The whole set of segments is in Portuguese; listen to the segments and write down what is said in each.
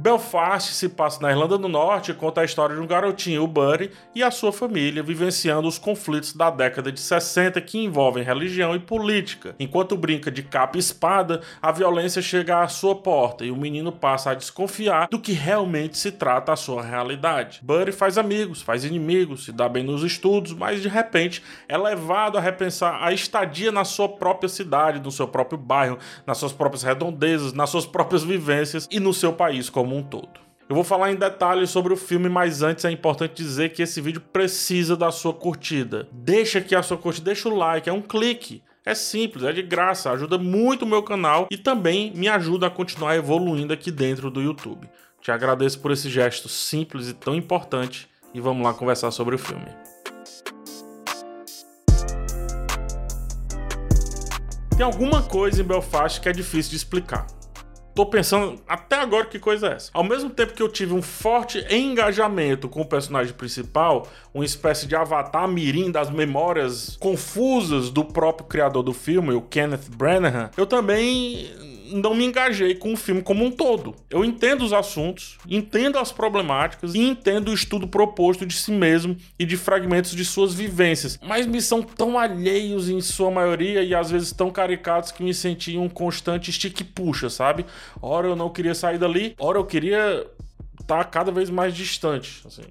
Belfast se passa na Irlanda do Norte e conta a história de um garotinho, o Buddy, e a sua família vivenciando os conflitos da década de 60 que envolvem religião e política. Enquanto brinca de capa e espada, a violência chega à sua porta e o menino passa a desconfiar do que realmente se trata a sua realidade. Buddy faz amigos, faz inimigos, se dá bem nos estudos, mas de repente é levado a repensar a estadia na sua própria cidade, no seu próprio bairro, nas suas próprias redondezas, nas suas próprias vivências e no seu país como como um todo. Eu vou falar em detalhes sobre o filme, mas antes é importante dizer que esse vídeo precisa da sua curtida. Deixa aqui a sua curtida, deixa o like, é um clique. É simples, é de graça, ajuda muito o meu canal e também me ajuda a continuar evoluindo aqui dentro do YouTube. Te agradeço por esse gesto simples e tão importante e vamos lá conversar sobre o filme. Tem alguma coisa em Belfast que é difícil de explicar tô pensando até agora que coisa é essa. Ao mesmo tempo que eu tive um forte engajamento com o personagem principal, uma espécie de avatar mirim das memórias confusas do próprio criador do filme, o Kenneth Branagh, eu também não me engajei com o filme como um todo. Eu entendo os assuntos, entendo as problemáticas e entendo o estudo proposto de si mesmo e de fragmentos de suas vivências, mas me são tão alheios em sua maioria e às vezes tão caricatos que me senti um constante estique puxa, sabe? Ora eu não queria sair dali, ora eu queria estar tá cada vez mais distante, assim.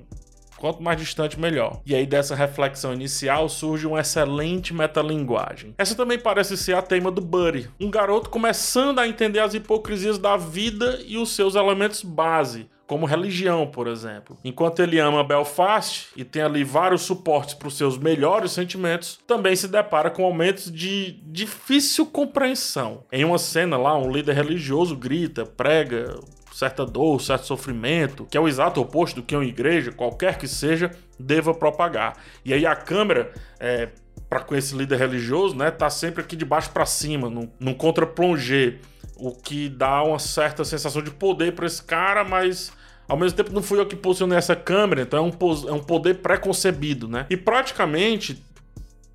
Quanto mais distante, melhor. E aí, dessa reflexão inicial, surge uma excelente metalinguagem. Essa também parece ser a tema do Buddy, um garoto começando a entender as hipocrisias da vida e os seus elementos base, como religião, por exemplo. Enquanto ele ama Belfast e tem ali vários suportes para os seus melhores sentimentos, também se depara com momentos de difícil compreensão. Em uma cena lá, um líder religioso grita, prega certa dor, certo sofrimento, que é o exato oposto do que uma igreja, qualquer que seja, deva propagar. E aí a câmera, é, para com esse líder religioso, né, tá sempre aqui de baixo para cima, num, num contra-plongé, o que dá uma certa sensação de poder para esse cara, mas ao mesmo tempo não fui eu que posicionei essa câmera, então é um, é um poder preconcebido, né? E praticamente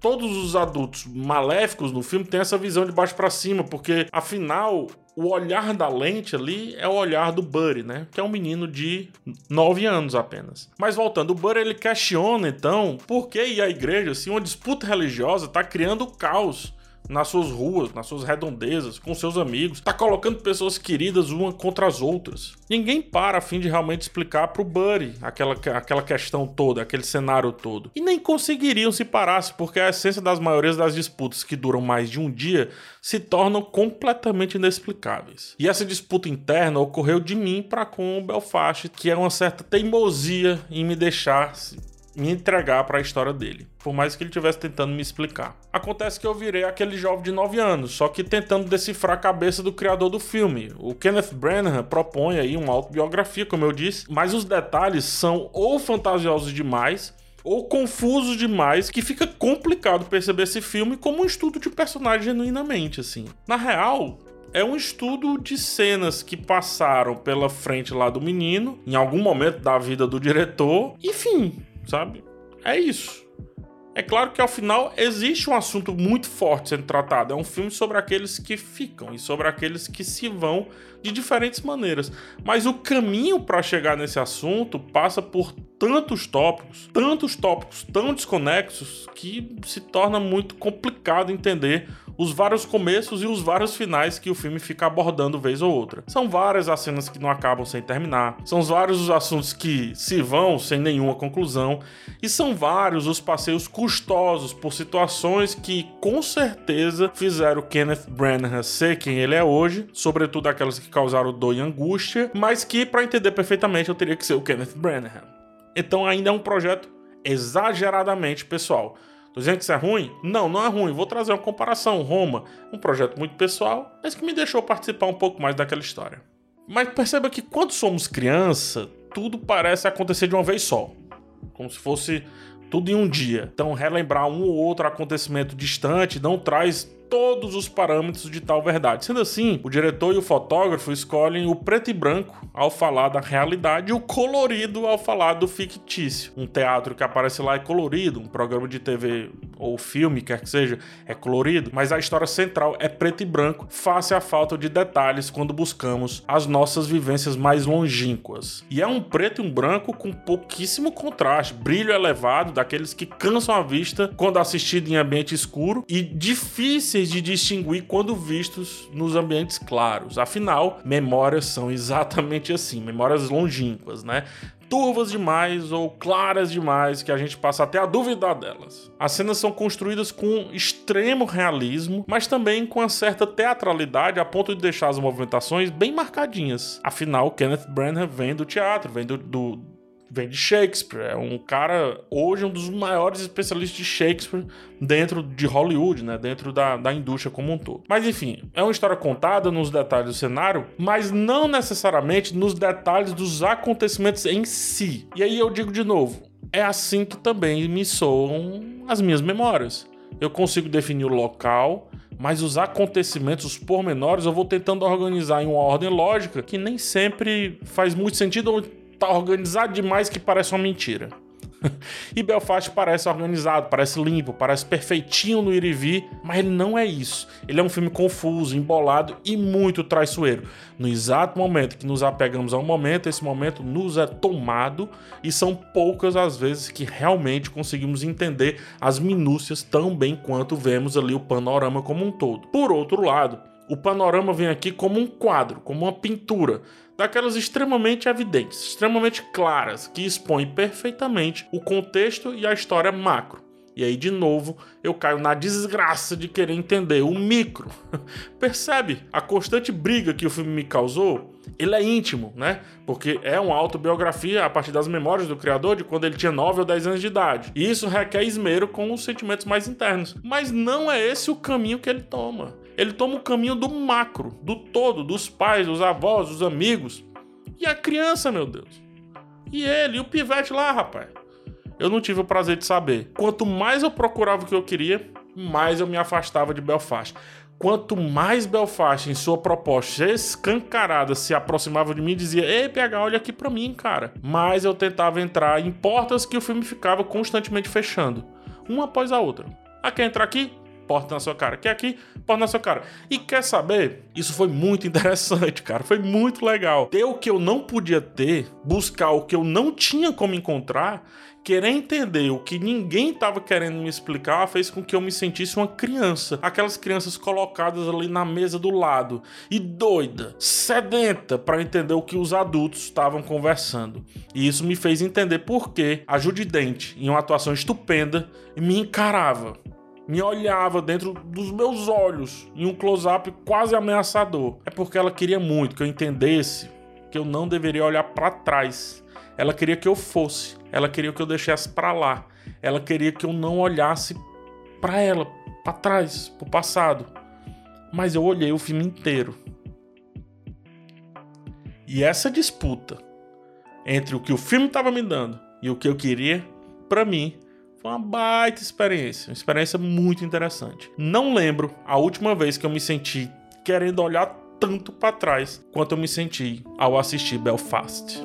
todos os adultos maléficos no filme têm essa visão de baixo para cima, porque afinal o olhar da lente ali é o olhar do Buddy, né? Que é um menino de 9 anos apenas. Mas voltando, o Buddy ele questiona então por que à igreja se uma disputa religiosa está criando caos nas suas ruas, nas suas redondezas, com seus amigos, tá colocando pessoas queridas uma contra as outras. Ninguém para a fim de realmente explicar pro Buddy aquela, aquela questão toda, aquele cenário todo. E nem conseguiriam se parasse, porque a essência das maiorias das disputas que duram mais de um dia se tornam completamente inexplicáveis. E essa disputa interna ocorreu de mim para com o Belfast, que é uma certa teimosia em me deixar me entregar para a história dele, por mais que ele estivesse tentando me explicar. Acontece que eu virei aquele jovem de 9 anos, só que tentando decifrar a cabeça do criador do filme. O Kenneth Branagh propõe aí uma autobiografia, como eu disse, mas os detalhes são ou fantasiosos demais ou confusos demais que fica complicado perceber esse filme como um estudo de personagem genuinamente assim. Na real, é um estudo de cenas que passaram pela frente lá do menino, em algum momento da vida do diretor, enfim, sabe? É isso. É claro que ao final existe um assunto muito forte sendo tratado. É um filme sobre aqueles que ficam e sobre aqueles que se vão de diferentes maneiras. Mas o caminho para chegar nesse assunto passa por tantos tópicos, tantos tópicos tão desconexos que se torna muito complicado entender os vários começos e os vários finais que o filme fica abordando vez ou outra. São várias as cenas que não acabam sem terminar, são vários os assuntos que se vão sem nenhuma conclusão, e são vários os passeios custosos por situações que com certeza fizeram Kenneth Branagh ser quem ele é hoje, sobretudo aquelas que causaram dor e angústia, mas que para entender perfeitamente eu teria que ser o Kenneth Branagh. Então ainda é um projeto exageradamente pessoal. Tô dizendo que isso é ruim? Não, não é ruim. Vou trazer uma comparação. Roma, um projeto muito pessoal, mas que me deixou participar um pouco mais daquela história. Mas perceba que quando somos criança, tudo parece acontecer de uma vez só. Como se fosse tudo em um dia. Então, relembrar um ou outro acontecimento distante não traz todos os parâmetros de tal verdade. Sendo assim, o diretor e o fotógrafo escolhem o preto e branco ao falar da realidade e o colorido ao falar do fictício. Um teatro que aparece lá é colorido, um programa de TV ou filme, quer que seja, é colorido, mas a história central é preto e branco, face à falta de detalhes quando buscamos as nossas vivências mais longínquas. E é um preto e um branco com pouquíssimo contraste, brilho elevado, daqueles que cansam a vista quando assistido em ambiente escuro e difíceis de distinguir quando vistos nos ambientes claros. Afinal, memórias são exatamente assim, memórias longínquas, né? turvas demais ou claras demais que a gente passa até a duvidar delas. As cenas são construídas com extremo realismo, mas também com uma certa teatralidade a ponto de deixar as movimentações bem marcadinhas. Afinal, Kenneth Branagh vem do teatro, vem do, do vem de Shakespeare. É um cara, hoje, um dos maiores especialistas de Shakespeare dentro de Hollywood, né? Dentro da, da indústria como um todo. Mas enfim, é uma história contada nos detalhes do cenário, mas não necessariamente nos detalhes dos acontecimentos em si. E aí eu digo de novo, é assim que também me soam as minhas memórias. Eu consigo definir o local, mas os acontecimentos, os pormenores, eu vou tentando organizar em uma ordem lógica que nem sempre faz muito sentido ou tá organizado demais que parece uma mentira. e Belfast parece organizado, parece limpo, parece perfeitinho no ir e vir, mas ele não é isso. Ele é um filme confuso, embolado e muito traiçoeiro. No exato momento que nos apegamos ao momento, esse momento nos é tomado e são poucas as vezes que realmente conseguimos entender as minúcias tão bem quanto vemos ali o panorama como um todo. Por outro lado, o panorama vem aqui como um quadro, como uma pintura, daquelas extremamente evidentes, extremamente claras, que expõem perfeitamente o contexto e a história macro. E aí, de novo, eu caio na desgraça de querer entender o micro. Percebe a constante briga que o filme me causou? Ele é íntimo, né? Porque é uma autobiografia a partir das memórias do criador de quando ele tinha 9 ou 10 anos de idade. E isso requer esmero com os sentimentos mais internos. Mas não é esse o caminho que ele toma. Ele toma o caminho do macro, do todo, dos pais, dos avós, dos amigos. E a criança, meu Deus. E ele, e o pivete lá, rapaz eu não tive o prazer de saber. Quanto mais eu procurava o que eu queria, mais eu me afastava de Belfast. Quanto mais Belfast, em sua proposta escancarada, se aproximava de mim e dizia: Ei, PH, olha aqui pra mim, cara. Mais eu tentava entrar em portas que o filme ficava constantemente fechando, uma após a outra. Ah, quer entrar aqui? Porta na sua cara. Quer aqui, porta na sua cara. E quer saber? Isso foi muito interessante, cara. Foi muito legal. Ter o que eu não podia ter, buscar o que eu não tinha como encontrar, querer entender o que ninguém estava querendo me explicar, fez com que eu me sentisse uma criança. Aquelas crianças colocadas ali na mesa do lado e doida, sedenta para entender o que os adultos estavam conversando. E isso me fez entender por que a Judy Dent, em uma atuação estupenda, me encarava me olhava dentro dos meus olhos em um close-up quase ameaçador. É porque ela queria muito que eu entendesse que eu não deveria olhar para trás. Ela queria que eu fosse, ela queria que eu deixasse para lá. Ela queria que eu não olhasse para ela, para trás, para o passado. Mas eu olhei o filme inteiro. E essa disputa entre o que o filme estava me dando e o que eu queria, para mim, foi uma baita experiência, uma experiência muito interessante. Não lembro a última vez que eu me senti querendo olhar tanto para trás quanto eu me senti ao assistir Belfast.